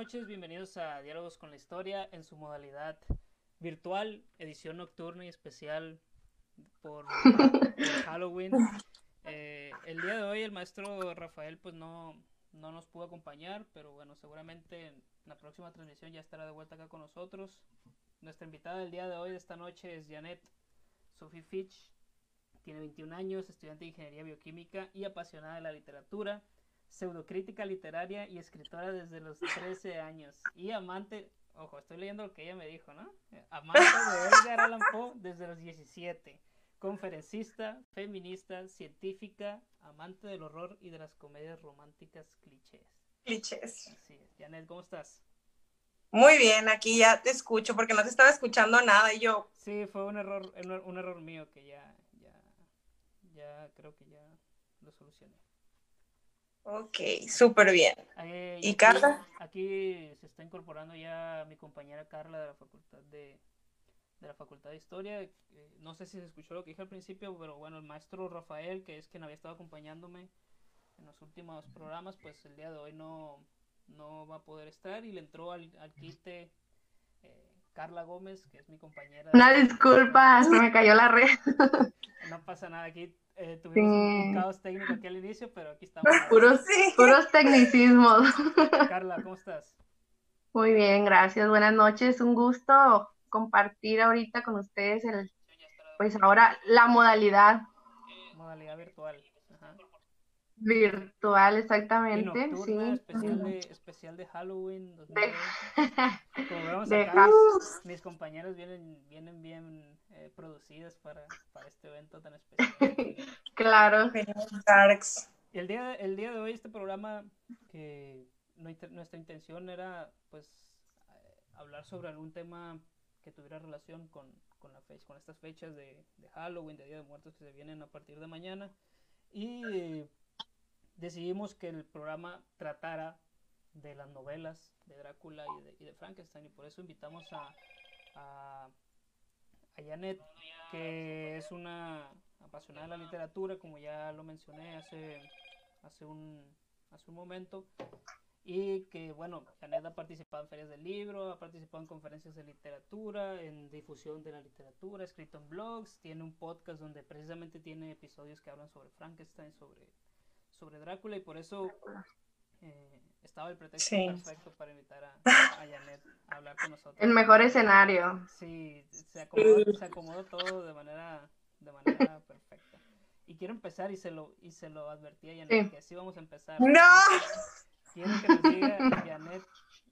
noches, bienvenidos a Diálogos con la Historia en su modalidad virtual, edición nocturna y especial por, Halloween. Eh, el día de hoy el maestro Rafael pues no, no nos pudo acompañar, pero bueno, seguramente en la próxima transmisión ya estará de vuelta acá con nosotros. Nuestra invitada del día de hoy, de esta noche, es Janet Sophie Fitch. Tiene 21 años, estudiante de Ingeniería Bioquímica y apasionada de la literatura pseudocrítica literaria y escritora desde los 13 años y amante, ojo, estoy leyendo lo que ella me dijo, ¿no? Amante de Edgar Allan Poe desde los 17, conferencista, feminista, científica, amante del horror y de las comedias románticas clichés. Clichés. Así es. Janet, ¿cómo estás? Muy bien, aquí ya te escucho porque no te estaba escuchando nada y yo. Sí, fue un error, un error mío que ya, ya, ya creo que ya lo solucioné. Ok, súper bien. Eh, ¿Y, Carla? Aquí se está incorporando ya mi compañera Carla de la Facultad de, de la Facultad de Historia. Eh, no sé si se escuchó lo que dije al principio, pero bueno, el maestro Rafael, que es quien había estado acompañándome en los últimos programas, pues el día de hoy no, no va a poder estar y le entró al, al quite eh, Carla Gómez, que es mi compañera. Una disculpa, se me cayó la red. No pasa nada, aquí eh, tuvimos un caos técnico aquí al inicio, pero aquí estamos. Puros, puros tecnicismos. Carla, ¿cómo estás? Muy bien, gracias. Buenas noches. Un gusto compartir ahorita con ustedes el, pues ahora la modalidad. Modalidad virtual. Virtual, exactamente, sí. Especial de, especial de Halloween. Como vemos mis compañeros vienen, vienen bien eh, producidas para, para, este evento tan especial. claro. Y el día, el día de hoy este programa, que nuestra intención era pues eh, hablar sobre algún tema que tuviera relación con, con, la fecha, con estas fechas de, de Halloween, de Día de Muertos que se vienen a partir de mañana. Y decidimos que el programa tratara de las novelas de Drácula y de, y de Frankenstein y por eso invitamos a, a, Janet, que es una apasionada de la literatura, como ya lo mencioné hace, hace, un, hace un momento, y que, bueno, Janet ha participado en ferias del libro, ha participado en conferencias de literatura, en difusión de la literatura, ha escrito en blogs, tiene un podcast donde precisamente tiene episodios que hablan sobre Frankenstein, sobre sobre Drácula y por eso eh, estaba el pretexto perfecto para invitar a, a, Janet a hablar con nosotros. El mejor escenario. Sí, se acomodó, se acomodó todo de manera, de manera perfecta. Y quiero empezar y se lo, y se lo advertí a Janet que así vamos a empezar. ¡No! Quiero que nos diga Janet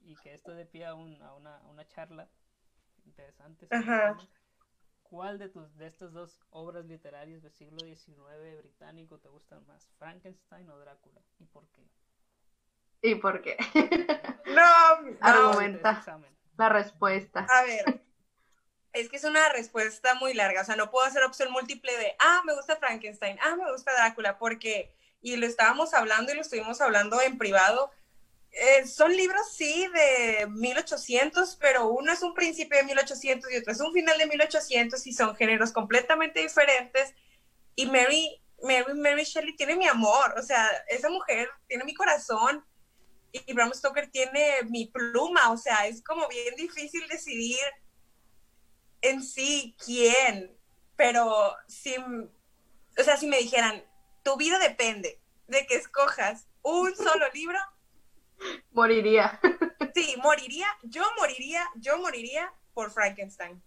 y que esto dé pie a, un, a, una, a una charla interesante. Ajá. ¿Cuál de, tus, de estas dos obras literarias del siglo XIX británico te gustan más, Frankenstein o Drácula? ¿Y por qué? ¿Y por qué? no, argumenta la respuesta. A ver, es que es una respuesta muy larga, o sea, no puedo hacer opción múltiple de, ah, me gusta Frankenstein, ah, me gusta Drácula, porque, y lo estábamos hablando y lo estuvimos hablando en privado, eh, son libros, sí, de 1800, pero uno es un principio de 1800 y otro es un final de 1800 y son géneros completamente diferentes. Y Mary, Mary, Mary Shelley tiene mi amor, o sea, esa mujer tiene mi corazón y Bram Stoker tiene mi pluma, o sea, es como bien difícil decidir en sí quién, pero si, o sea, si me dijeran, tu vida depende de que escojas un solo libro, Moriría. Sí, moriría. Yo moriría, yo moriría por Frankenstein.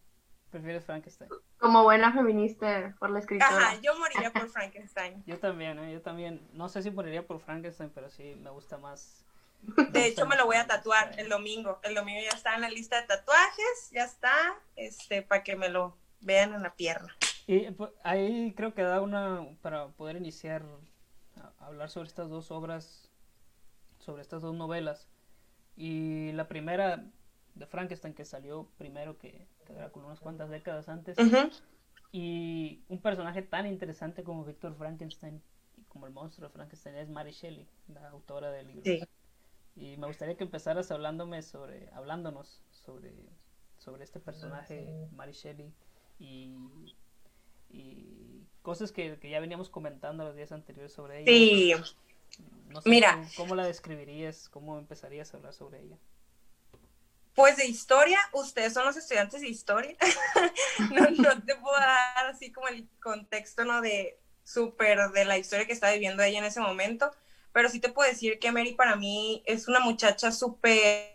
¿Prefieres Frankenstein? Como buena feminista por la escritura. Ajá, yo moriría por Frankenstein. yo también, ¿eh? yo también. No sé si moriría por Frankenstein, pero sí me gusta más. de hecho, me lo voy a tatuar el domingo. El domingo ya está en la lista de tatuajes, ya está, este, para que me lo vean en la pierna. Y pues, ahí creo que da una, para poder iniciar a hablar sobre estas dos obras sobre estas dos novelas. Y la primera de Frankenstein que salió primero que, que Drácula unas cuantas décadas antes. Y un personaje tan interesante como Víctor Frankenstein y como el monstruo de Frankenstein es Mary Shelley, la autora del libro. Y me gustaría que empezaras hablándome sobre, hablándonos sobre, sobre este personaje, Mary Shelley, y, y cosas que, que, ya veníamos comentando los días anteriores sobre ella. Sí. No sé Mira, ¿cómo, la describirías? ¿Cómo empezarías a hablar sobre ella? Pues de historia, ustedes son los estudiantes de historia. no, no, te puedo dar así como el contexto, ¿no? De súper de la historia que está viviendo ella en ese momento, pero sí te puedo decir que Mary para mí es una muchacha súper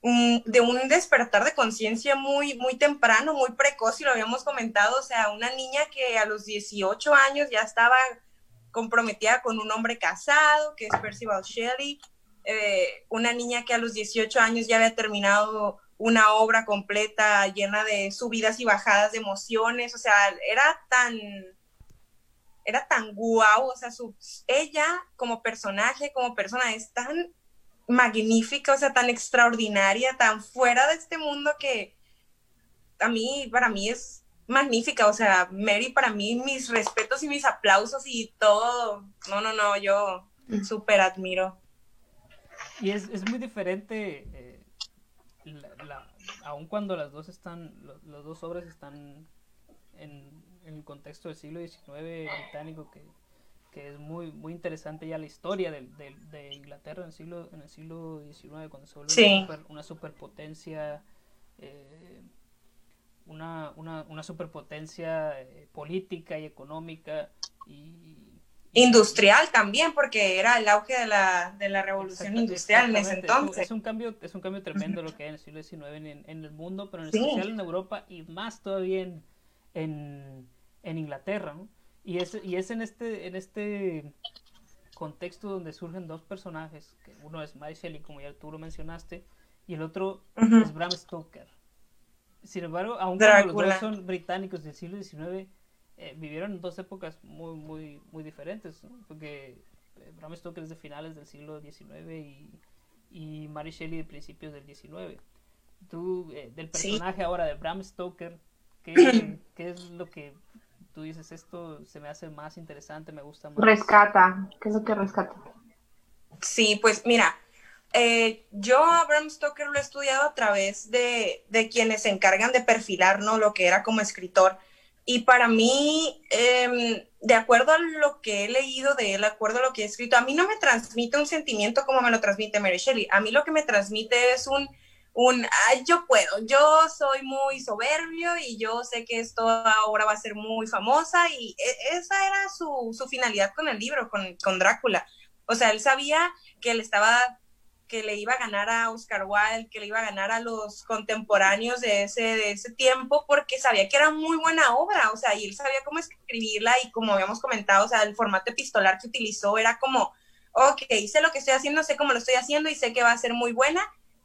de un despertar de conciencia muy, muy temprano, muy precoz, y lo habíamos comentado, o sea, una niña que a los 18 años ya estaba comprometida con un hombre casado, que es Percival Shelley, eh, una niña que a los 18 años ya había terminado una obra completa llena de subidas y bajadas de emociones, o sea, era tan, era tan guau, o sea, su, ella como personaje, como persona, es tan magnífica, o sea, tan extraordinaria, tan fuera de este mundo que a mí, para mí es magnífica, o sea, Mary para mí mis respetos y mis aplausos y todo, no, no, no, yo súper admiro. Y es, muy diferente, eh, aun cuando las dos están, las dos obras están en, el contexto del siglo XIX británico, que, es muy muy interesante ya la historia de, de, Inglaterra en el siglo en el siglo XIX cuando se vuelve una, superpotencia eh, una, una, una superpotencia eh, política y económica y, industrial también, porque era el auge de la, de la revolución industrial en ese entonces. Es un, cambio, es un cambio tremendo lo que hay en el siglo XIX en, en el mundo, pero en especial en Europa y más todavía en, en, en Inglaterra. Y, es, y es en este, en este contexto donde surgen dos personajes, que uno es Mary Shelley, como ya tú lo mencionaste, y el otro es Bram Stoker. Sin embargo, aunque los dos son británicos del siglo XIX, eh, vivieron dos épocas muy, muy, muy diferentes, porque eh, Bram Stoker es de finales del siglo XIX y, y Mary Shelley de principios del XIX. Tú, eh, del personaje ahora de Bram Stoker, ¿qué, ¿qué, es lo que tú dices? Esto se me hace más interesante, me gusta más. Rescata, ¿qué es lo que rescata? Sí, pues mira, yo a Bram Stoker lo he estudiado a través de, de, quienes se encargan de perfilar ¿no? lo que era como escritor. Y para mí, em, de acuerdo a lo que he leído de él, de acuerdo a lo que he escrito, a mí no me transmite un sentimiento como me lo transmite Mary Shelley. A mí lo que me transmite es un, un Ay, yo puedo, yo soy muy soberbio y yo sé que esto ahora va a ser muy famosa y e, esa era su, su finalidad con el libro, con, con Drácula. O sea, él sabía que él estaba que le iba a ganar a Oscar Wilde, que le iba a ganar a los contemporáneos de ese, de ese tiempo, porque sabía que era muy buena obra, o sea, y él sabía cómo escribirla y como habíamos comentado, o sea, el formato epistolar que utilizó era como, ok, sé lo que estoy haciendo, sé cómo lo estoy haciendo y sé que va a ser muy buena.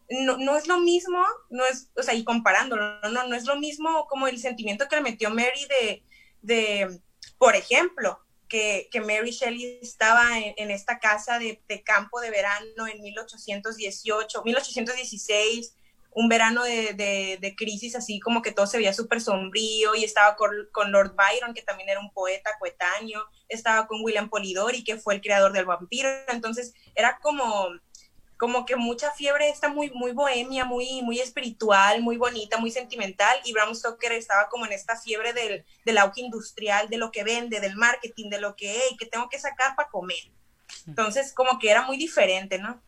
No, no es lo mismo, no es, o sea, y comparándolo, no, no es lo mismo como el sentimiento que le metió Mary de, de por ejemplo, que, Mary Shelley estaba en, esta casa de, campo de verano en 1818, 1816, un verano de, crisis así como que todo se veía súper sombrío y estaba con, con, Lord Byron, que también era un poeta coetáneo, estaba con William Polidori, que fue el creador del vampiro, entonces era como como que mucha fiebre está muy, muy bohemia, muy, muy espiritual, muy bonita, muy sentimental, y Bram Stoker estaba como en esta fiebre del, del auge industrial, de lo que vende, del marketing, de lo que, hey, que tengo que sacar para comer. Entonces, como que era muy diferente, ¿no?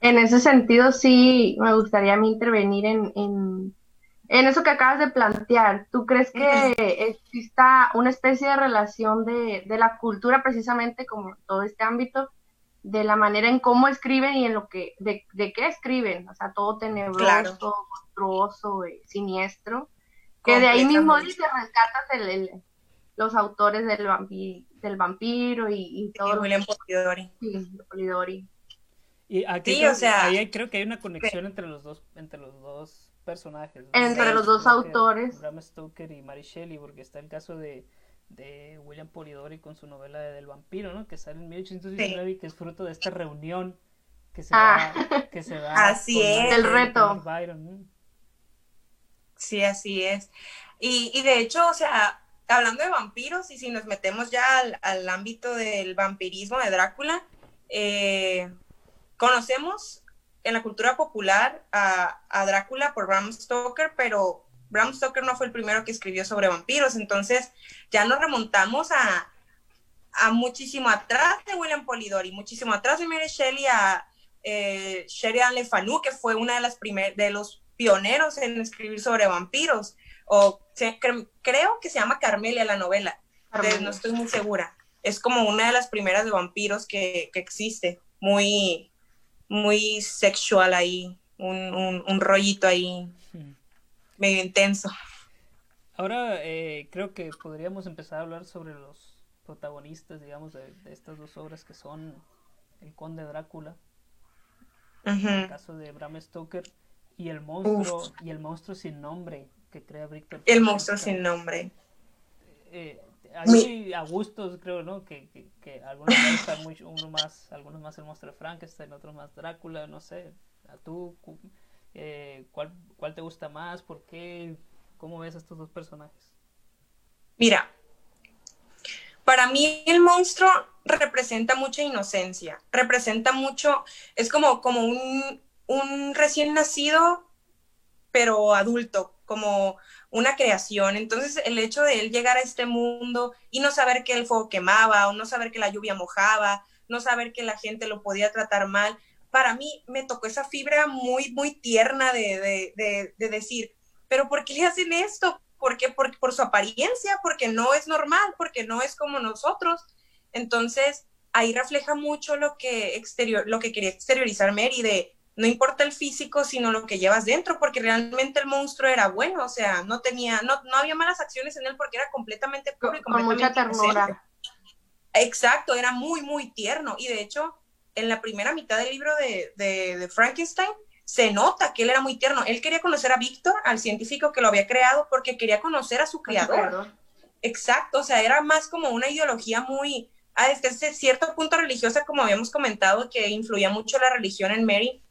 En ese sentido, sí, me gustaría a mí intervenir en, en, en eso que acabas de plantear. ¿Tú crees que exista una especie de relación de, de la cultura, precisamente como todo este ámbito, de la manera en cómo escriben y en lo que, de, de qué escriben, o sea, todo tenebroso, monstruoso, eh, siniestro, que de ahí mismo dice, rescatas el, los autores del, vampiro, del vampiro y, y todo. William Polidori. Sí, Polidori. Y aquí creo, o sea, ahí creo que hay una conexión entre los dos, entre los dos personajes. Entre los dos autores. Bram Stoker y Mary Shelley, porque está el caso de de William Polidori con su novela de del vampiro, ¿no? Que sale en 1819 y que es fruto de esta reunión que se ah. da, que se así es, el reto. Sí, así es. Y, y, de hecho, o sea, hablando de vampiros, y si nos metemos ya al, ámbito del vampirismo de Drácula, eh, conocemos en la cultura popular a, a Drácula por Bram Stoker, pero Bram Stoker no fue el primero que escribió sobre vampiros, entonces ya nos remontamos a, a muchísimo atrás de William Polidori, muchísimo atrás de Mary Shelley, a, eh, Sheridan Le Fanu, que fue una de las primer, de los pioneros en escribir sobre vampiros, o creo que se llama Carmelia la novela, no estoy muy segura. Es como una de las primeras de vampiros que, que existe, muy, muy sexual ahí, un, un, rollito ahí hmm. Medio intenso. Ahora eh, creo que podríamos empezar a hablar sobre los protagonistas, digamos, de, estas dos obras que son El Conde Drácula, en el caso de Bram Stoker, y el monstruo, y el monstruo sin nombre que crea Víctor. El monstruo sin nombre. Eh, hay a gustos, creo, ¿no? Que, que, algunos gustan mucho, uno más, algunos más el monstruo de Frankenstein, otros más Drácula, no sé. ¿A tú eh, ¿cuál, cuál te gusta más? ¿Por qué? ¿Cómo ves a estos dos personajes? Mira, para mí el monstruo representa mucha inocencia, representa mucho, es como, como un, un recién nacido, pero adulto, como una creación. Entonces, el hecho de él llegar a este mundo y no saber que el fuego quemaba o no saber que la lluvia mojaba, no saber que la gente lo podía tratar mal, para mí me tocó esa fibra muy, muy tierna de, decir, pero ¿por qué le hacen esto? ¿Por qué? Por, por su apariencia, porque no es normal, porque no es como nosotros. Entonces, ahí refleja mucho lo que, exterior, lo que quería exteriorizar Mary de no importa el físico, sino lo que llevas dentro, porque realmente el monstruo era bueno, o sea, no tenía, no, no había malas acciones en él porque era completamente puro y Con mucha ternura. Exacto, era muy, muy tierno. Y de hecho, en la primera mitad del libro de, de, Frankenstein, se nota que él era muy tierno. Él quería conocer a Víctor, al científico que lo había creado, porque quería conocer a su creador. Exacto, o sea, era más como una ideología muy, a desde cierto punto religiosa, como habíamos comentado, que influía mucho la religión en Mary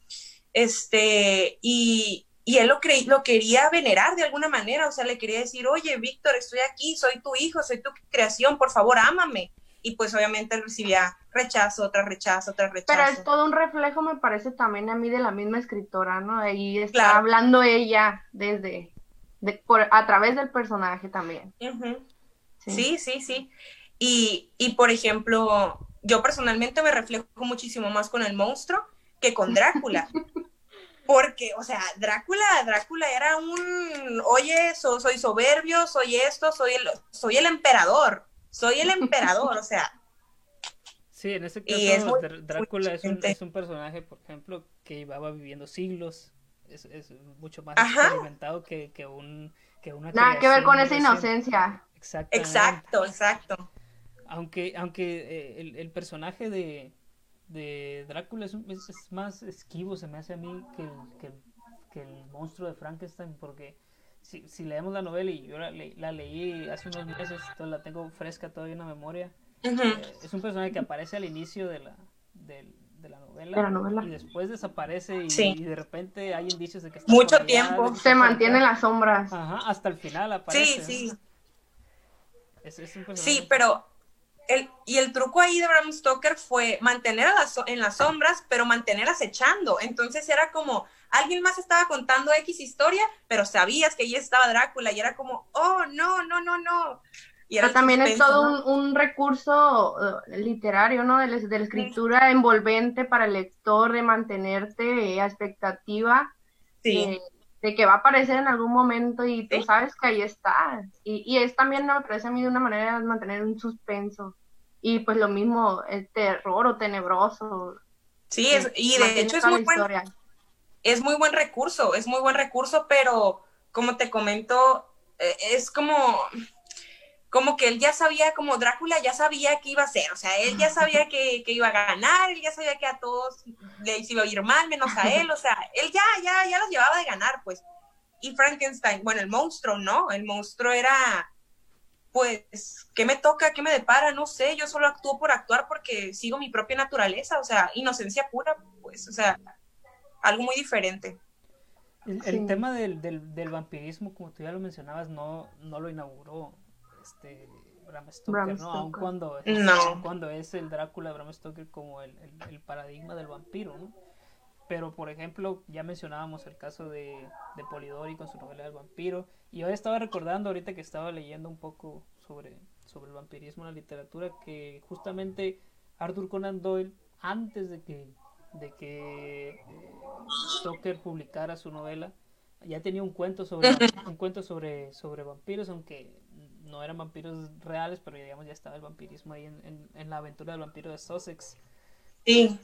este, y, y él lo, lo quería venerar de alguna manera, o sea, le quería decir, oye, Víctor, estoy aquí, soy tu hijo, soy tu creación, por favor, ámame. Y pues obviamente recibía rechazo, tras rechazo, tras rechazo. Pero es todo un reflejo, me parece también a mí, de la misma escritora, ¿no? Ahí está hablando ella desde, por, a través del personaje también. sí. sí, sí, Y, y por ejemplo, yo personalmente me reflejo muchísimo más con el monstruo que con Drácula. Porque, o sea, Drácula, Drácula era un, oye, soy soberbio, soy esto, soy el, soy el emperador, soy el emperador, o sea. Sí, en ese caso, Drácula es un, es un, personaje, por ejemplo, que llevaba viviendo siglos, es, es mucho más experimentado que, que, un, que una Nada que ver con esa inocencia. Exacto, exacto. Aunque, aunque eh, el, el personaje de, de Drácula es, es, más esquivo, se me hace a mí, que el, que, que el monstruo de Frankenstein, porque si, si, leemos la novela y yo la, la, leí hace unos meses, entonces la tengo fresca todavía en la memoria, eh, es un personaje que aparece al inicio de la, de, de la, novela, y después desaparece y, de repente hay indicios de que está mucho tiempo. se mantiene en las sombras. Ajá, hasta el final aparece sí sí. Es, es un sí pero el, y el truco ahí de Bram Stoker fue mantener a en las sombras, pero mantener acechando. Entonces era como, alguien más estaba contando X historia, pero sabías que ahí estaba Drácula y era como, oh, no, no, no, no. Y pero también es todo un, recurso eh, literario, ¿no? De, la escritura envolvente para el lector, de mantenerte a expectativa de, que va a aparecer en algún momento y tú sabes que ahí está. Y, y es también, me parece a mí, de una manera de mantener un suspenso y pues lo mismo, el terror o tenebroso. Sí, es, y de hecho es muy, buen, es muy buen recurso, es muy buen recurso, pero como te comento, eh, es como, como que él ya sabía, como Drácula ya sabía qué iba a hacer, o sea, él ya sabía que, que, iba a ganar, él ya sabía que a todos les iba a ir mal, menos a él, o sea, él ya, ya, ya los llevaba de ganar, pues. Y Frankenstein, bueno, el monstruo, ¿no? El monstruo era pues, ¿qué me toca? ¿Qué me depara? No sé, yo solo actúo por actuar porque sigo mi propia naturaleza, o sea, inocencia pura, pues, o sea, algo muy diferente. El, tema del, del, vampirismo, como tú ya lo mencionabas, no, no lo inauguró este Bram Stoker, ¿no? Aun cuando, cuando es el Drácula de Bram Stoker como el, el, paradigma del vampiro, ¿no? Pero, por ejemplo, ya mencionábamos el caso de, de Polidori con su novela del vampiro. Y hoy estaba recordando, ahorita que estaba leyendo un poco sobre, sobre el vampirismo en la literatura, que justamente Arthur Conan Doyle, antes de que de que eh, Stoker publicara su novela. Ya tenía un cuento sobre un cuento sobre, sobre vampiros, aunque no eran vampiros reales, pero digamos ya estaba el vampirismo ahí en, en, la aventura del vampiro de Sussex. Sí.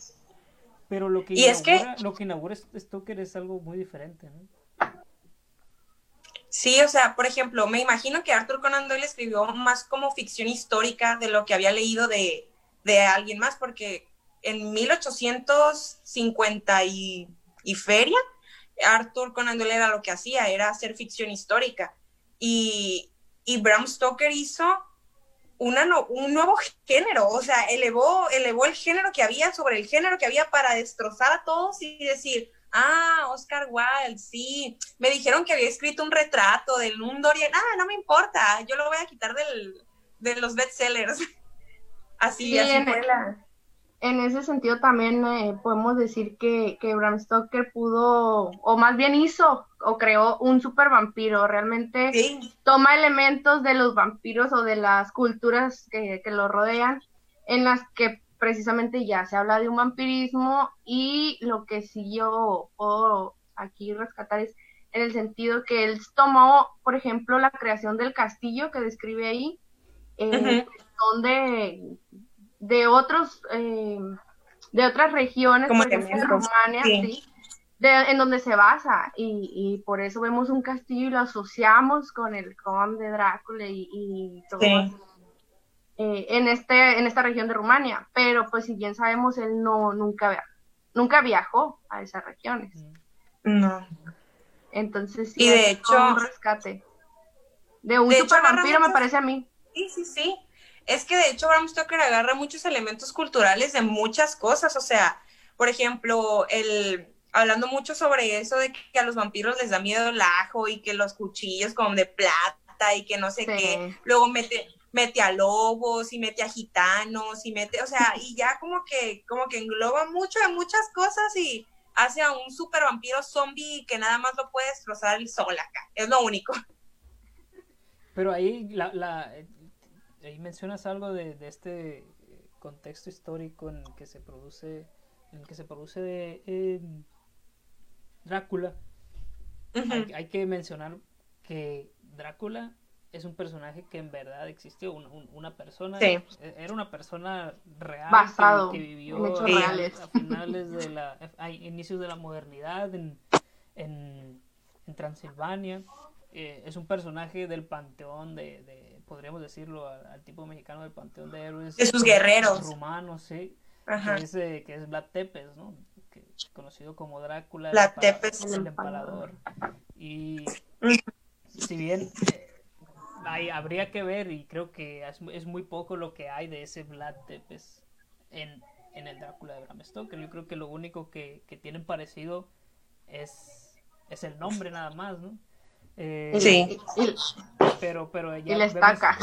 Pero lo que, inaugura, lo que inaugura Stoker es algo muy diferente, ¿no? Sí, o sea, por ejemplo, me imagino que Arthur Conan Doyle escribió más como ficción histórica de lo que había leído de, de alguien más, porque en 1850 y, y feria, Arthur Conan Doyle era lo que hacía, era hacer ficción histórica. Y, y Bram Stoker hizo una un nuevo género, o sea, elevó, elevó el género que había sobre el género que había para destrozar a todos y decir, ah, Oscar Wilde, sí, me dijeron que había escrito un retrato del un Dorian, ah, no me importa, yo lo voy a quitar del, de los bestsellers. Así, así fue la en ese sentido también eh, podemos decir que, que, Bram Stoker pudo, o más bien hizo, o creó un super vampiro. Realmente toma elementos de los vampiros o de las culturas que, que lo rodean, en las que precisamente ya se habla de un vampirismo y lo que sí yo puedo aquí rescatar es en el sentido que él tomó, por ejemplo, la creación del castillo que describe ahí, eh, donde de otros, eh, de otras regiones, Como por ejemplo, Rumania, sí. en donde se basa, y, y, por eso vemos un castillo y lo asociamos con el conde Drácula y, y todo eh, en, este, en esta región de Rumania, pero pues si bien sabemos, él no, nunca, nunca viajó a esas regiones. No. Entonces, sí, y de hecho, un rescate. De un super vampiro, me parece a mí. Sí, sí, sí es que de hecho Bram Stoker agarra muchos elementos culturales de muchas cosas, o sea, por ejemplo, el hablando mucho sobre eso de que a los vampiros les da miedo el ajo y que los cuchillos como de plata y que no sé qué, luego mete mete a lobos y mete a gitanos y mete, o sea, y ya como que como que engloba mucho de muchas cosas y hace a un super vampiro zombie que nada más lo puede destrozar el sol acá, es lo único. Pero ahí la, la ahí mencionas algo de, este eh, contexto histórico en el que se produce, en el que se produce de, Drácula. hay, que mencionar que Drácula es un personaje que en verdad existió, una, persona, e, era una persona real Basado que, vivió a, finales de la, a inicios de la modernidad en, en, Transilvania. Eh, es un personaje del panteón de podríamos decirlo, al, tipo mexicano del Panteón de Héroes. De sus guerreros. Rumanos, sí. Que es, eh, que es Vlad Tepes, ¿no? Que, conocido como Drácula. Vlad Tepes. El empalador. Y si bien eh, habría que ver, y creo que es, muy poco lo que hay de ese Vlad Tepes en, en el Drácula de Bram Stoker. Yo creo que lo único que, que tienen parecido es, es el nombre nada más, ¿no? Eh, sí. pero, pero y la estaca.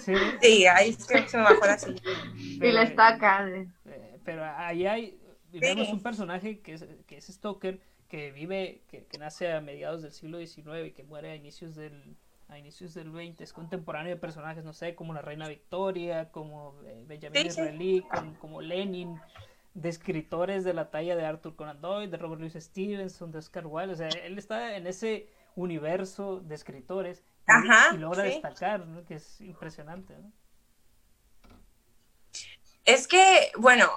Sí, sí ahí se, se me bajó la silla. Y la estaca. Eh, pero ahí hay, vemos un personaje que es, que es Stoker, que vive, que, que, nace a mediados del siglo XIX y que muere a inicios del a inicios del 20, es contemporáneo de personajes, no sé, como la reina Victoria, como eh, Benjamin Disraeli, como, Lenin, de escritores de la talla de Arthur Conan Doyle, de Robert Louis Stevenson, de Oscar Wilde, o sea, él está en ese universo de escritores y, logra destacar, que es impresionante. Es que, bueno,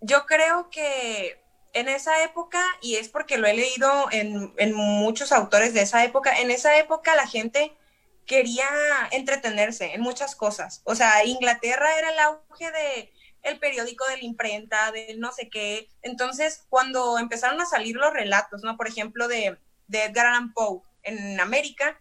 yo creo que en esa época, y es porque lo he leído en, en, muchos autores de esa época, en esa época la gente quería entretenerse en muchas cosas. O sea, Inglaterra era el auge de el periódico de la imprenta, de no sé qué. Entonces, cuando empezaron a salir los relatos, ¿no? Por ejemplo, de, de Edgar Allan Poe, en América,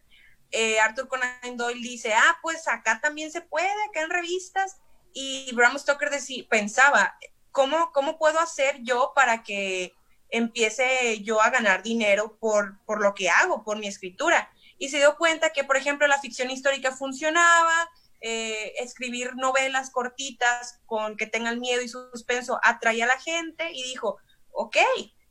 eh, Arthur Conan Doyle dice, ah, pues acá también se puede, acá en revistas, y Bram Stoker pensaba, ¿cómo, ¿cómo puedo hacer yo para que empiece yo a ganar dinero por, por lo que hago, por mi escritura? Y se dio cuenta que, por ejemplo, la ficción histórica funcionaba, eh, escribir novelas cortitas con que tengan miedo y suspenso atraía a la gente y dijo, ok,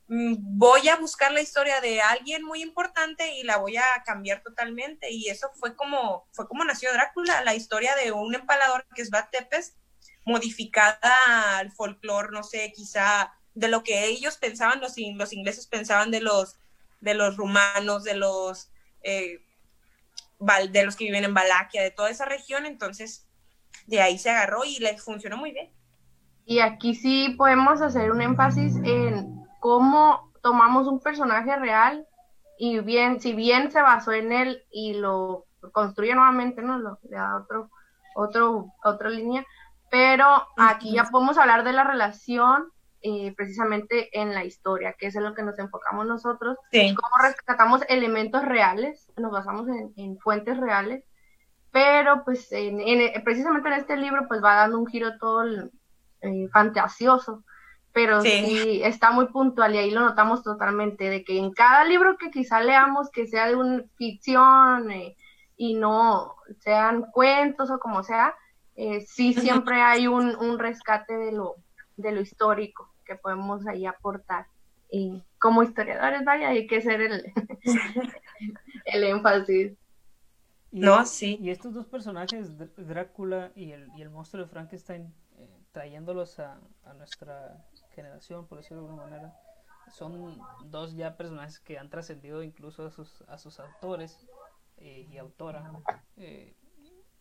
voy a buscar la historia de alguien muy importante y la voy a cambiar totalmente. Y eso fue como, fue como nació Drácula, la historia de un empalador que es Bat Tepes, modificada al folclore, no sé, quizá de lo que ellos pensaban, los, los ingleses pensaban de los, de los rumanos, de los, eh, de los que viven en Valaquia, de toda esa región, entonces de ahí se agarró y le funcionó muy bien. Y aquí sí podemos hacer un énfasis en cómo tomamos un personaje real y bien, si bien se basó en él y lo construye nuevamente, ¿no? Lo, le da otro, otro, otra línea, pero aquí ya podemos hablar de la relación eh, precisamente en la historia, que es en lo que nos enfocamos nosotros, cómo rescatamos elementos reales, nos basamos en, fuentes reales, pero pues en, precisamente en este libro pues va dando un giro todo eh, fantasioso, pero sí. está muy puntual y ahí lo notamos totalmente, de que en cada libro que quizá leamos que sea de una ficción eh, y no sean cuentos o como sea, eh, sí siempre hay un, un, rescate de lo, de lo histórico que podemos ahí aportar. Y como historiadores, vaya, hay que ser el, el énfasis. no, sí. Y estos dos personajes, Drácula y el, y el monstruo de Frankenstein, eh, trayéndolos a, a nuestra generación, por decirlo de alguna manera, son dos ya personajes que han trascendido incluso a sus, a sus autores eh, y autora eh,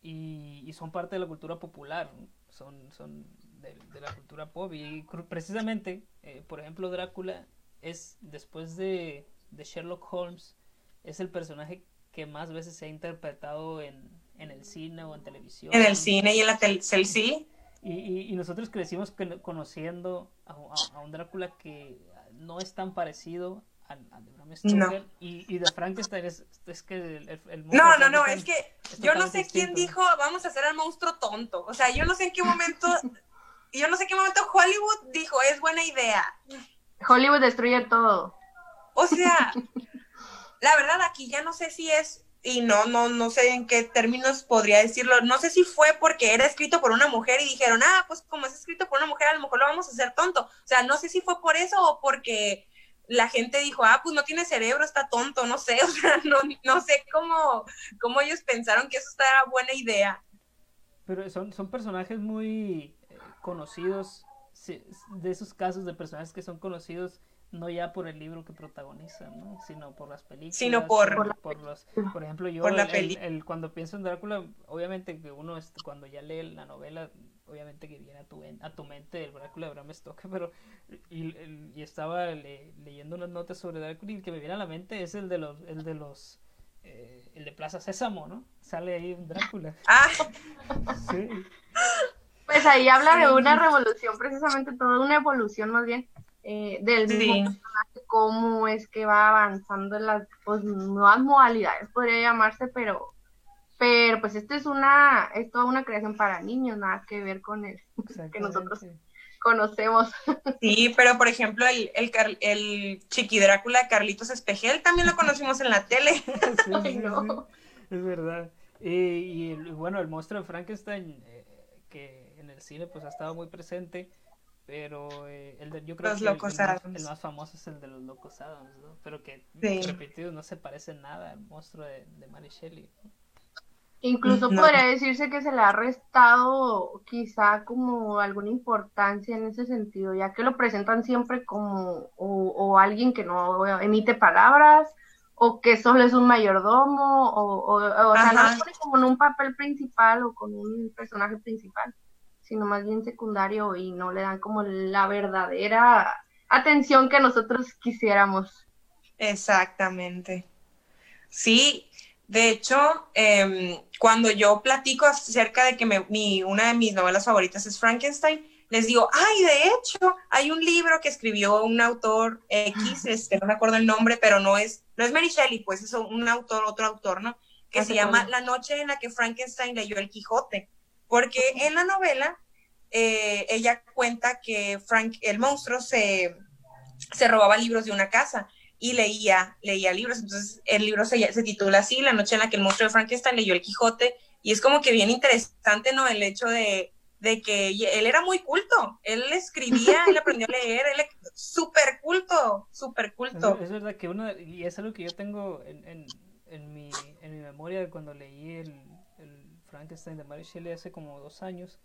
y, y, son parte de la cultura popular, son, son de, la cultura pop y precisamente, eh, por ejemplo, Drácula es después de, de, Sherlock Holmes, es el personaje que más veces se ha interpretado en, en el cine o en televisión. En el cine y en la televisión, sí. Y, y, nosotros crecimos conociendo a, a, un Drácula que no es tan parecido a, de Bram Stoker y, y, de Frankenstein es, es que el, el No, no, no, es que yo no sé quién dijo vamos a hacer al monstruo tonto. O sea, yo no sé en qué momento, yo no sé en qué momento Hollywood dijo es buena idea. Hollywood destruye todo. O sea, la verdad aquí ya no sé si es y no, no, no sé en qué términos podría decirlo. No sé si fue porque era escrito por una mujer y dijeron, ah, pues como es escrito por una mujer, a lo mejor lo vamos a hacer tonto. O sea, no sé si fue por eso o porque la gente dijo, ah, pues no tiene cerebro, está tonto, no sé, o sea, no, no sé cómo, cómo ellos pensaron que eso estaba buena idea. Pero son, son personajes muy eh, conocidos, de esos casos de personajes que son conocidos no ya por el libro que protagoniza, ¿no? sino por las películas. Sino por, por, los, por ejemplo, yo el, cuando pienso en Drácula, obviamente que uno este, cuando ya lee la novela, obviamente que viene a tu, a tu mente el Drácula de Bram Stoker, pero y, y estaba leyendo unas notas sobre Drácula y el que me viene a la mente es el de los, el de los eh, el de Plaza Sésamo, ¿no? Sale ahí un Drácula. Ah. sí. Pues ahí habla de una revolución, precisamente toda una evolución más bien eh, del mismo personaje, cómo es que va avanzando en las pues, nuevas modalidades, podría llamarse, pero pero pues esto es una, es toda una creación para niños, nada que ver con el que nosotros conocemos. Sí, pero por ejemplo el, el, el Chiqui Drácula Carlitos Espejel también lo conocimos en la tele. Es verdad. Y, bueno, el monstruo de Frankenstein, eh, que en el cine pues ha estado muy presente, pero eh, el de, yo creo que el, más, famoso es el de los Locos Adams, ¿no? Pero que, repetido, no se parece nada al monstruo de, de Mary Shelley. Incluso podría decirse que se le ha restado quizá como alguna importancia en ese sentido, ya que lo presentan siempre como o, alguien que no emite palabras o que solo es un mayordomo o, o, sea, no pone como en un papel principal o con un personaje principal, sino más bien secundario y no le dan como la verdadera atención que nosotros quisiéramos. Exactamente. Sí, de hecho, em, cuando yo platico acerca de que mi, una de mis novelas favoritas es Frankenstein, les digo, ay, de hecho, hay un libro que escribió un autor X, este, no me acuerdo el nombre, pero no es, no es Mary Shelley, pues es un autor, otro autor, ¿no? Que se llama La noche en la que Frankenstein leyó el Quijote, porque en la novela eh, ella cuenta que Frank, el monstruo, se, se robaba libros de una casa y leía, leía libros. Entonces el libro se, se, titula así, La noche en la que el monstruo de Frankenstein leyó el Quijote. Y es como que bien interesante, ¿no? El hecho de, de que él era muy culto. Él escribía, él aprendió a leer, él súper culto, súper culto. Es, verdad que uno, y es algo que yo tengo en, en, en, mi, en mi memoria de cuando leí el, el Frankenstein de Mary Shelley hace como dos años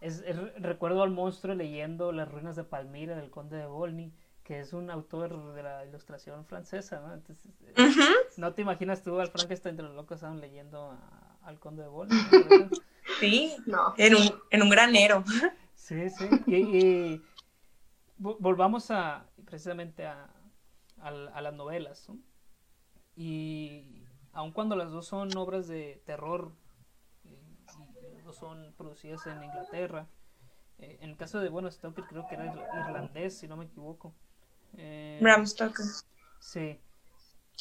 es, recuerdo al monstruo leyendo Las ruinas de Palmira del conde de Volney, que es un autor de la ilustración francesa, ¿no? Entonces, eh, no te imaginas tú al Frankenstein de los locos estaban leyendo al conde de Volney. sí, no. en, un, en un granero. Sí, sí. Y, volvamos a precisamente a, a, las novelas. ¿no? Y aun cuando las dos son obras de terror, son producidas en Inglaterra, eh, en el caso de, bueno, Stoker creo que era irlandés, si no me equivoco. Eh, Bram Stoker. Sí.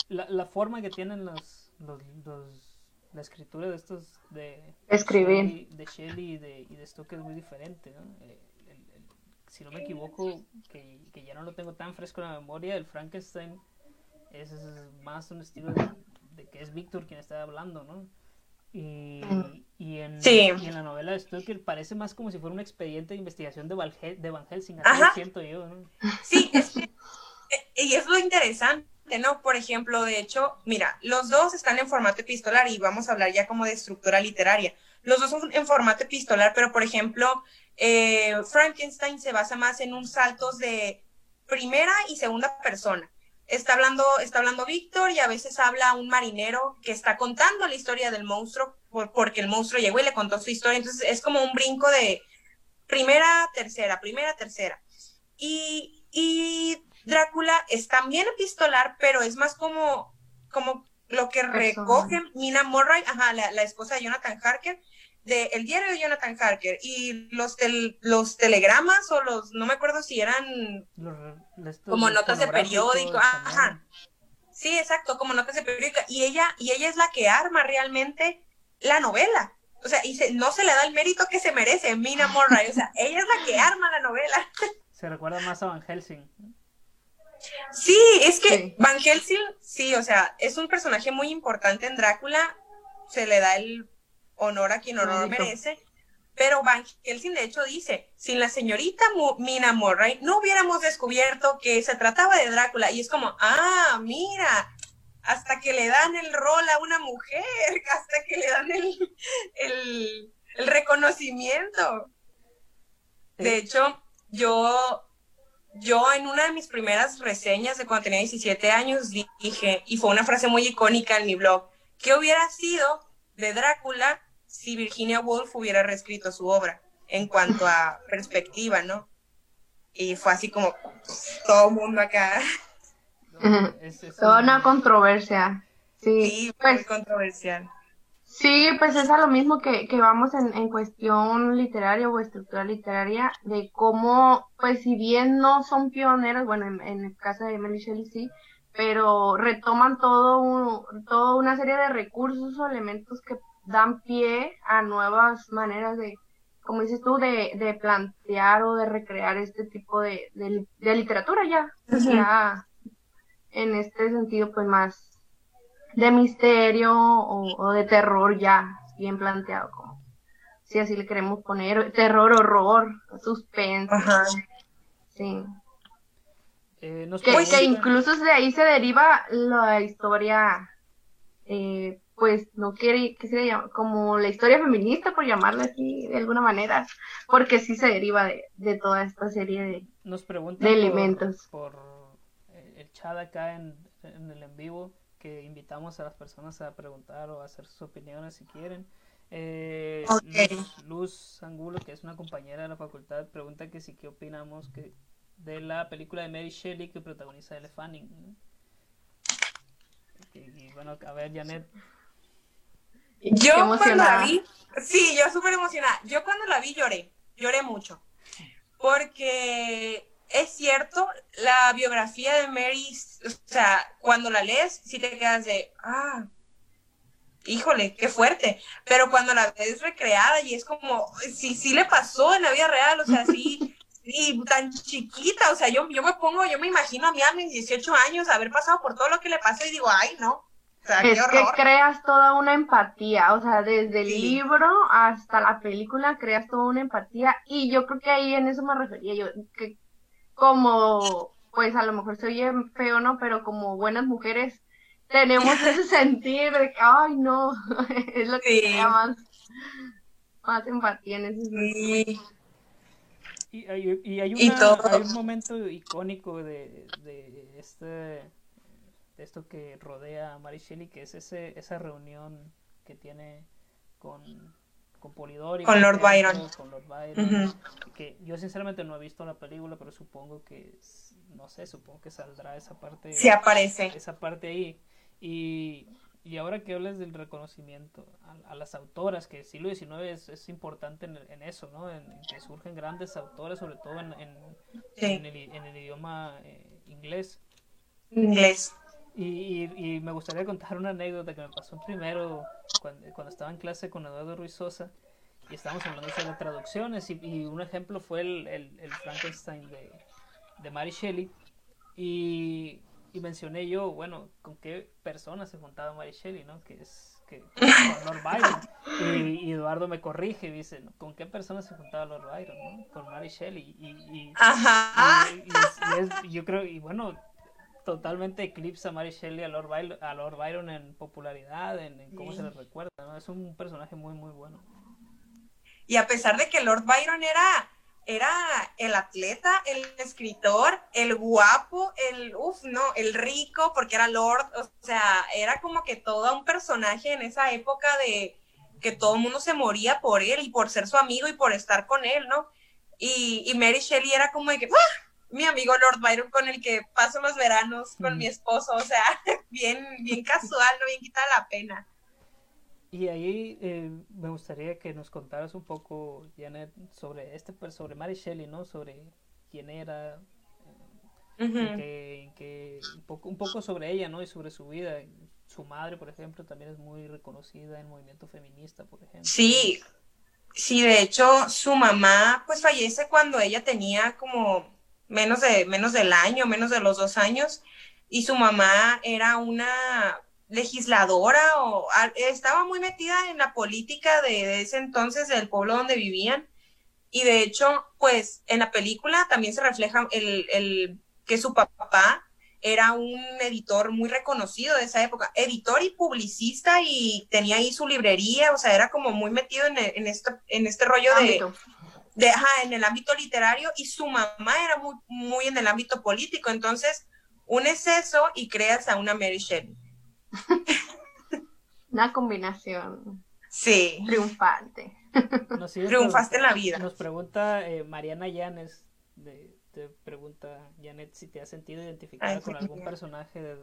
La, la forma que tienen los, los, la escritura de estos de escribir de Shelley y de, y de Stoker es muy diferente ¿no? Eh, si no me equivoco que, que, ya no lo tengo tan fresco en la memoria el Frankenstein es más un estilo de, que es Víctor quien está hablando, ¿no? Y, y, en, y, en, la novela de Stoker parece más como si fuera un expediente de investigación de, de Van Helsing, así lo siento yo, ¿no? Sí, es, eh, y es lo interesante, ¿no? Por ejemplo, de hecho, mira, los dos están en formato epistolar y vamos a hablar ya como de estructura literaria. Los dos son en formato epistolar, pero por ejemplo, eh, Frankenstein se basa más en un saltos de primera y segunda persona está hablando, está hablando Víctor y a veces habla un marinero que está contando la historia del monstruo porque el monstruo llegó y le contó su historia. Entonces es como un brinco de primera, tercera, primera, tercera. Y, y Drácula es también epistolar, pero es más como, como lo que recoge Mina Murray, ajá, la, la esposa de Jonathan Harker, de el diario de Jonathan Harker y los los telegramas o los no me acuerdo si eran como notas de periódico ajá. Sí exacto como notas de periódico. Y ella y ella es la que arma realmente la novela. O sea y no se le da el mérito que se merece Mina Murray. O sea ella es la que arma la novela. Se recuerda más a Van Helsing. Sí es que Van Helsing sí o sea es un personaje muy importante en Drácula. Se le da el honor a quien honor merece. Pero Van Helsing de hecho dice, sin la señorita Mina Murray no hubiéramos descubierto que se trataba de Drácula. Y es como, ah, mira, hasta que le dan el rol a una mujer, hasta que le dan el, el, el reconocimiento. De hecho, yo, yo en una de mis primeras reseñas de cuando tenía 17 años dije, y fue una frase muy icónica en mi blog, ¿qué hubiera sido de Drácula si Virginia Woolf hubiera reescrito su obra en cuanto a perspectiva, ¿no? Y fue así como todo el mundo acá. Toda una controversia. Sí, pues, muy controversial. Sí, pues es a lo mismo que, que vamos en, en, cuestión literaria o estructura literaria, de cómo, pues si bien no son pioneros, bueno, en, en el caso de Mary Shelley sí, pero retoman todo un, toda una serie de recursos o elementos que dan pie a nuevas maneras de, como dices tú, de, de plantear o de recrear este tipo de, de, literatura ya, ya en este sentido pues más de misterio o, de terror ya bien planteado como si así le queremos poner terror horror suspense sí. Eh, que, incluso de ahí se deriva la historia eh, pues no quiere que se llame como la historia feminista, por llamarla así de alguna manera, porque sí se deriva de, toda esta serie de, Nos de elementos. Por, el chat acá en, el en vivo, que invitamos a las personas a preguntar o a hacer sus opiniones si quieren. Eh, Luz, Angulo, que es una compañera de la facultad, pregunta que si qué opinamos que de la película de Mary Shelley que protagoniza Elle Fanning. Y, bueno, a ver, Janet, yo cuando la vi, sí, yo súper emocionada. Yo cuando la vi lloré, lloré mucho. Porque es cierto, la biografía de Mary, o sea, cuando la lees, sí te quedas de, ah, híjole, qué fuerte. Pero cuando la ves recreada y es como, sí, sí le pasó en la vida real, o sea, sí, y tan chiquita, o sea, yo, yo me pongo, yo me imagino a mí a mis 18 años haber pasado por todo lo que le pasó y digo, ay, no, es que creas toda una empatía, o sea, desde el libro hasta la película creas toda una empatía y yo creo que ahí en eso me refería yo, que como, pues a lo mejor se oye feo, ¿no? Pero como buenas mujeres tenemos ese sentir de que, ay, no, es lo que más, más empatía en ese Sí. Y hay, y hay, Y una- todo. hay un momento icónico de, de este de esto que rodea a Mary Shelley, que es ese, esa reunión que tiene con, con Polidori. Con Lord ejemplo, Byron. Con Lord Byron. Que yo sinceramente no he visto la película, pero supongo que, no sé, supongo que saldrá esa parte. Sí aparece. esa parte ahí. Y, y ahora que hables del reconocimiento a, a las autoras, que el siglo XIX es, es importante en, en eso, ¿no? En, en que surgen grandes autores, sobre todo en, en, Sí. en el, i- en el idioma eh, inglés. Inglés. Y, y, y me gustaría contar una anécdota que me pasó primero cuando, cuando estaba en clase con Eduardo Ruiz Sosa y estábamos hablando sobre traducciones y, y un ejemplo fue el, el, el Frankenstein de, de Mary Shelley y, y mencioné yo, bueno, con qué persona se juntaba Mary Shelley, ¿no? Que es que, Lord Byron. Y, y Eduardo me corrige y dice, "No, ¿con qué persona se juntaba Lord Byron? ¿no? Con Mary Shelley. Y, y, Ajá. y- y es- y es- yo creo, y bueno, totalmente eclipsa a Mary Shelley a Lord, Byron, a Lord Byron en popularidad, en, en cómo se le recuerda, ¿no? Es un personaje muy, muy bueno. Y a pesar de que Lord Byron era, era el atleta, el escritor, el guapo, el, uff, no, el rico, porque era Lord, o sea, era como que todo un personaje en esa época de que todo el mundo se moría por él y por ser su amigo y por estar con él, ¿no? Y, y Mary Shelley era como de que, ¡ah! Mi amigo Lord Byron con el que paso los veranos con Mm. mi esposo, o sea, bien, bien casual, no bien quitada la pena. Y ahí eh, me gustaría que nos contaras un poco, Janet, sobre este per- sobre Mary Shelley, ¿no? Sobre quién era, en que, en que- un, poco, un poco sobre ella, ¿no? Y sobre su vida. Su madre, por ejemplo, también es muy reconocida en el movimiento feminista, por ejemplo. Sí, sí, de hecho, su mamá pues fallece cuando ella tenía como menos de, menos del año, menos de los dos años, y su mamá era una legisladora o estaba muy metida en la política de, ese entonces del pueblo donde vivían. Y de hecho, pues en la película también se refleja el, el que su papá era un editor muy reconocido de esa época, editor y publicista y tenía ahí su librería, o sea, era como muy metido en, en, este, en este rollo de ajá, en el ámbito literario y su mamá era muy, muy en el ámbito político, entonces unes eso y creas a una Mary Shelley. Una combinación Sí, triunfante. Triunfaste en la vida. Nos pregunta eh, Mariana Llanes, de- te pregunta Janet si te has sentido identificada Ay, con sí, algún ya. personaje de,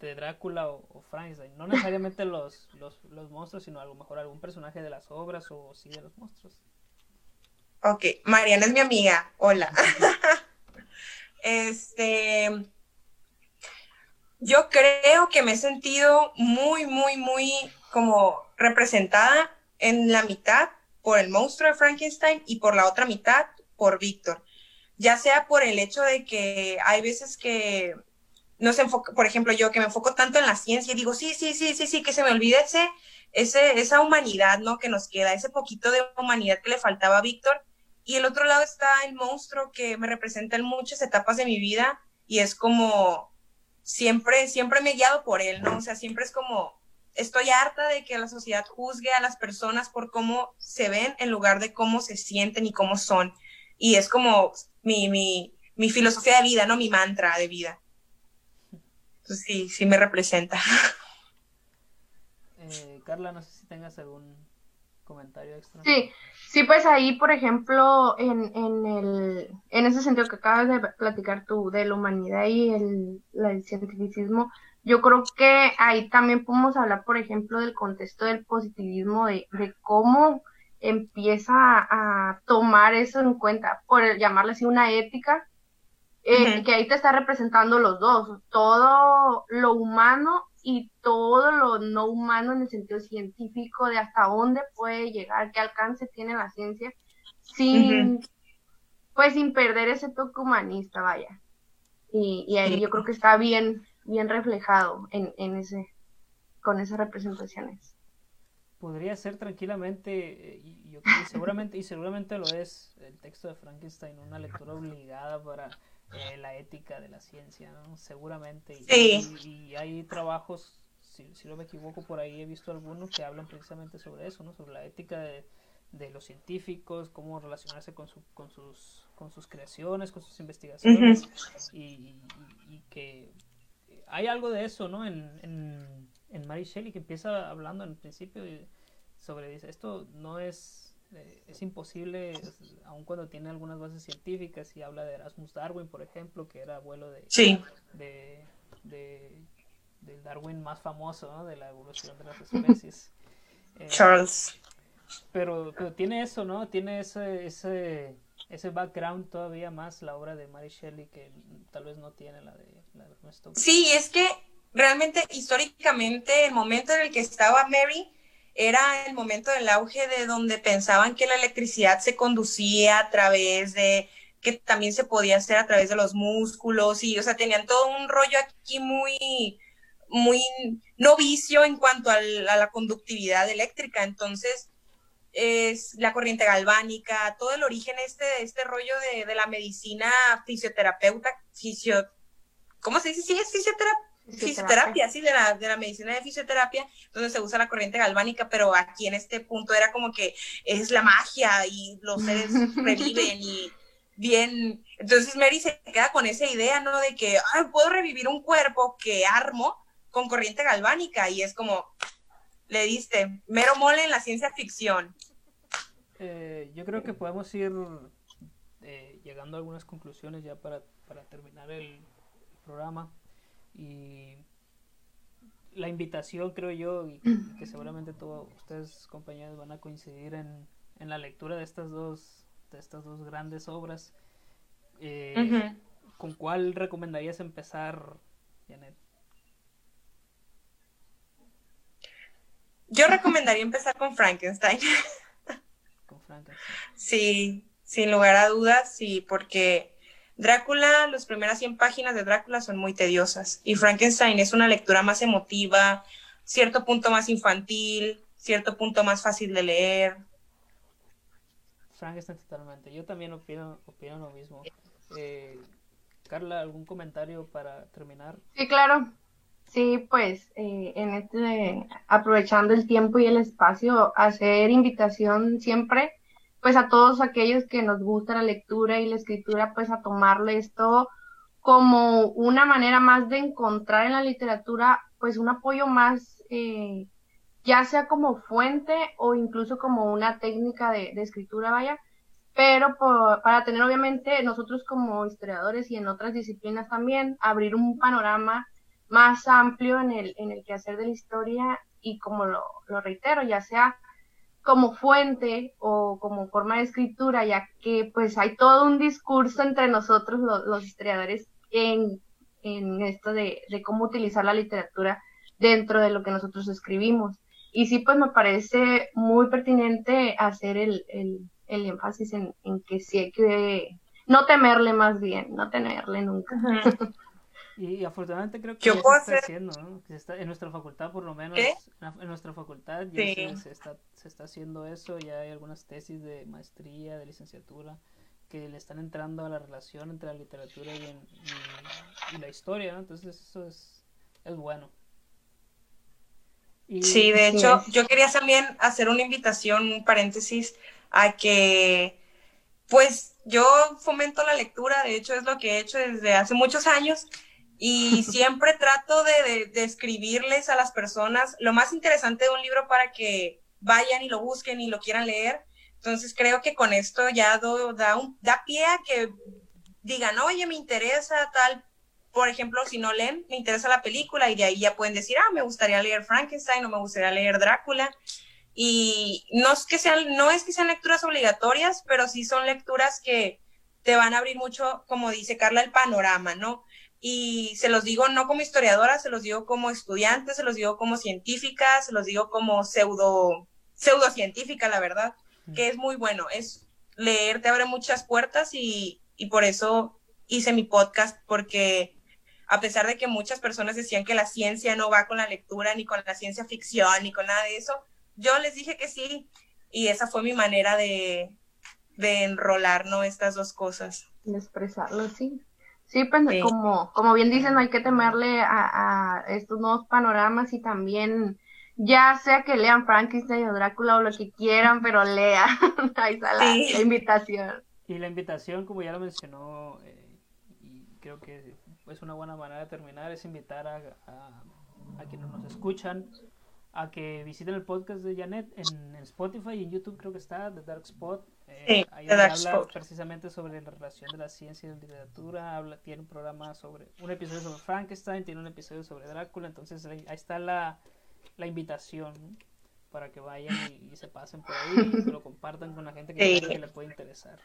de Drácula o, o Frankenstein. No necesariamente los, los, los monstruos, sino a lo mejor algún personaje de las obras o sí de los monstruos. Ok, Mariana es mi amiga. Hola. este, yo creo que me he sentido muy, muy, muy como representada en la mitad por el monstruo de Frankenstein y por la otra mitad por Víctor. Ya sea por el hecho de que hay veces que no se enfoca, por ejemplo, yo que me enfoco tanto en la ciencia y digo, sí, sí, sí, sí, sí, que se me olvide ese, ese, esa humanidad, ¿no? Que nos queda, ese poquito de humanidad que le faltaba a Víctor. Y el otro lado está el monstruo que me representa en muchas etapas de mi vida y es como siempre, siempre me he guiado por él, ¿no? O sea, siempre es como, estoy harta de que la sociedad juzgue a las personas por cómo se ven en lugar de cómo se sienten y cómo son. Y es como mi, mi, mi filosofía de vida, ¿no? Mi mantra de vida. Entonces sí, sí me representa. Eh, Carla, no sé si tengas algún comentario extra. Sí, sí, pues ahí, por ejemplo, en, en, el, en ese sentido que acabas de platicar tú de la humanidad y el, el cientificismo, yo creo que ahí también podemos hablar, por ejemplo, del contexto del positivismo, de, de cómo empieza a, a tomar eso en cuenta, por llamarle así una ética, eh, Ujú. que ahí te está representando los dos, todo lo humano y todo lo no humano en el sentido científico de hasta dónde puede llegar, qué alcance tiene la ciencia, sin, pues sin perder ese toque humanista, vaya. Y, y ahí Sí. yo creo que está bien, bien reflejado en, en ese, con esas representaciones. Podría ser tranquilamente, eh, y, yo que seguramente, y seguramente lo es, el texto de Frankenstein, una lectura obligada para eh, la ética de la ciencia, ¿no? Seguramente. Y, Sí. y- y hay trabajos, si, si no me equivoco, por ahí he visto algunos que hablan precisamente sobre eso, ¿no? Sobre la ética de, de los científicos, cómo relacionarse con, su, con, sus, con sus creaciones, con sus investigaciones, y, que hay algo de eso, ¿no? En, en, en Mary Shelley, que empieza hablando en el principio sobre, dice, esto no es, es imposible, aun cuando tiene algunas bases científicas, y habla de Erasmus Darwin, por ejemplo, que era abuelo de, de, del Darwin más famoso, ¿no? De la evolución de las especies. Eh, Charles. Pero, pero tiene eso, ¿no? Tiene ese, ese, ese background todavía más la obra de Mary Shelley que tal vez no tiene la de, la de Sí, es que realmente históricamente el momento en el que estaba Mary era el momento del auge de donde pensaban que la electricidad se conducía a través de que también se podía hacer a través de los músculos y o sea tenían todo un rollo aquí muy muy novicio en cuanto a la conductividad eléctrica entonces es la corriente galvánica, todo el origen este, este rollo de, de la medicina fisioterapeuta, fisio, ¿cómo se dice? Sí, es fisioterapia, fisioterapia, sí, de la, de la medicina de fisioterapia, donde se usa la corriente galvánica, pero aquí en este punto era como que es la magia y los seres reviven y bien, entonces Mary se queda con esa idea, ¿no? De que, ay, puedo revivir un cuerpo que armo con corriente galvánica y es como, le diste mero mole en la ciencia ficción. Eh, yo creo que podemos ir eh, llegando a algunas conclusiones ya para, terminar el, programa. Y la invitación, creo yo, y que, seguramente todos ustedes, compañeros, van a coincidir en, la lectura de estas dos, de estas dos grandes obras. Eh, ¿Con cuál recomendarías empezar, Janet? Yo recomendaría empezar con Frankenstein. Con Frankenstein. Sí, sin lugar a dudas, sí, porque Drácula, las primeras 100 páginas de Drácula son muy tediosas y Frankenstein es una lectura más emotiva, cierto punto más infantil, cierto punto más fácil de leer. Frankenstein totalmente. Yo también opino, opino lo mismo. Eh, Carla, ¿algún comentario para terminar? Sí, claro. Sí, pues eh, en este, aprovechando el tiempo y el espacio, hacer invitación siempre, pues a todos aquellos que nos gusta la lectura y la escritura, pues a tomarle esto como una manera más de encontrar en la literatura, pues un apoyo más, eh, ya sea como fuente o incluso como una técnica de, escritura, vaya, pero para tener obviamente nosotros como historiadores y en otras disciplinas también, abrir un panorama más amplio en el, en el quehacer de la historia y como lo, reitero, ya sea como fuente o como forma de escritura, ya que pues hay todo un discurso entre nosotros los, historiadores en, en esto de, cómo utilizar la literatura dentro de lo que nosotros escribimos. Y sí, pues me parece muy pertinente hacer el, el, énfasis en, en, que sí hay que no temerle más bien, no temerle nunca. Y afortunadamente creo que se está haciendo, ¿no? en nuestra facultad, por lo menos, en nuestra facultad ya se, está, se está haciendo eso, ya hay algunas tesis de maestría, de licenciatura, que le están entrando a la relación entre la literatura y, y, la historia, ¿no? Entonces eso es, es bueno. sí, de hecho, yo quería también hacer una invitación, un paréntesis, a que, pues, yo fomento la lectura, de hecho es lo que he hecho desde hace muchos años, y siempre trato de, de, escribirles a las personas lo más interesante de un libro para que vayan y lo busquen y lo quieran leer. Entonces creo que con esto ya da, un, da pie a que digan, oye, me interesa tal, por ejemplo, si no leen, me interesa la película y de ahí ya pueden decir, ah, me gustaría leer Frankenstein o me gustaría leer Drácula. Y no es que sean, no es que sean lecturas obligatorias, pero sí son lecturas que te van a abrir mucho, como dice Carla, el panorama, ¿no? Y se los digo no como historiadora, se los digo como estudiante, se los digo como científica, se los digo como pseudo, pseudocientífica, la verdad, que es muy bueno, es leer te abre muchas puertas y, y por eso hice mi podcast, porque a pesar de que muchas personas decían que la ciencia no va con la lectura, ni con la ciencia ficción, ni con nada de eso, yo les dije que sí, y esa fue mi manera de, de enrolar, ¿no? Estas dos cosas. De expresarlo, sí. Sí, pues como, como bien dicen, no hay que temerle a, estos nuevos panoramas y también ya sea que lean Frankenstein o Drácula o lo que quieran, pero lean. Ahí está la, invitación. Y la invitación, como ya lo mencionó, eh, y creo que es una buena manera de terminar, es invitar a, a, quienes nos escuchan a que visiten el podcast de Janet en, Spotify y en YouTube creo que está, The Dark Spot. Eh, ahí habla precisamente sobre la relación de la ciencia y la literatura, habla, tiene un programa sobre, un episodio sobre Frankenstein, tiene un episodio sobre Drácula, entonces ahí, está la, la invitación para que vayan y, se pasen por ahí y lo compartan con la gente que, que le puede interesar.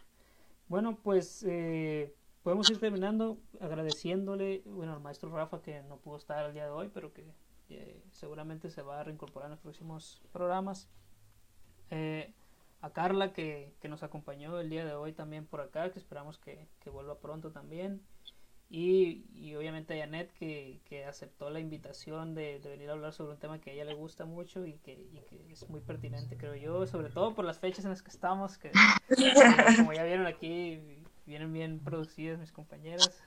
Bueno, pues eh, podemos ir terminando agradeciéndole bueno, al maestro Rafa que no pudo estar el día de hoy, pero que eh, seguramente se va a reincorporar en los próximos programas. Eh, a Carla que, nos acompañó el día de hoy también por acá, que esperamos que, vuelva pronto también. Y, y, obviamente a Janet que, que aceptó la invitación de, venir a hablar sobre un tema que a ella le gusta mucho y que, y que, es muy pertinente, creo yo, sobre todo por las fechas en las que estamos, que como ya vieron aquí, vienen bien producidas mis compañeras.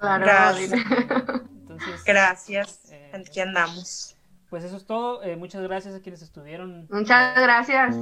Claro. Gracias. Entonces, gracias. Eh, Aquí andamos. Pues eso es todo. Eh, muchas gracias a quienes estuvieron. Muchas gracias.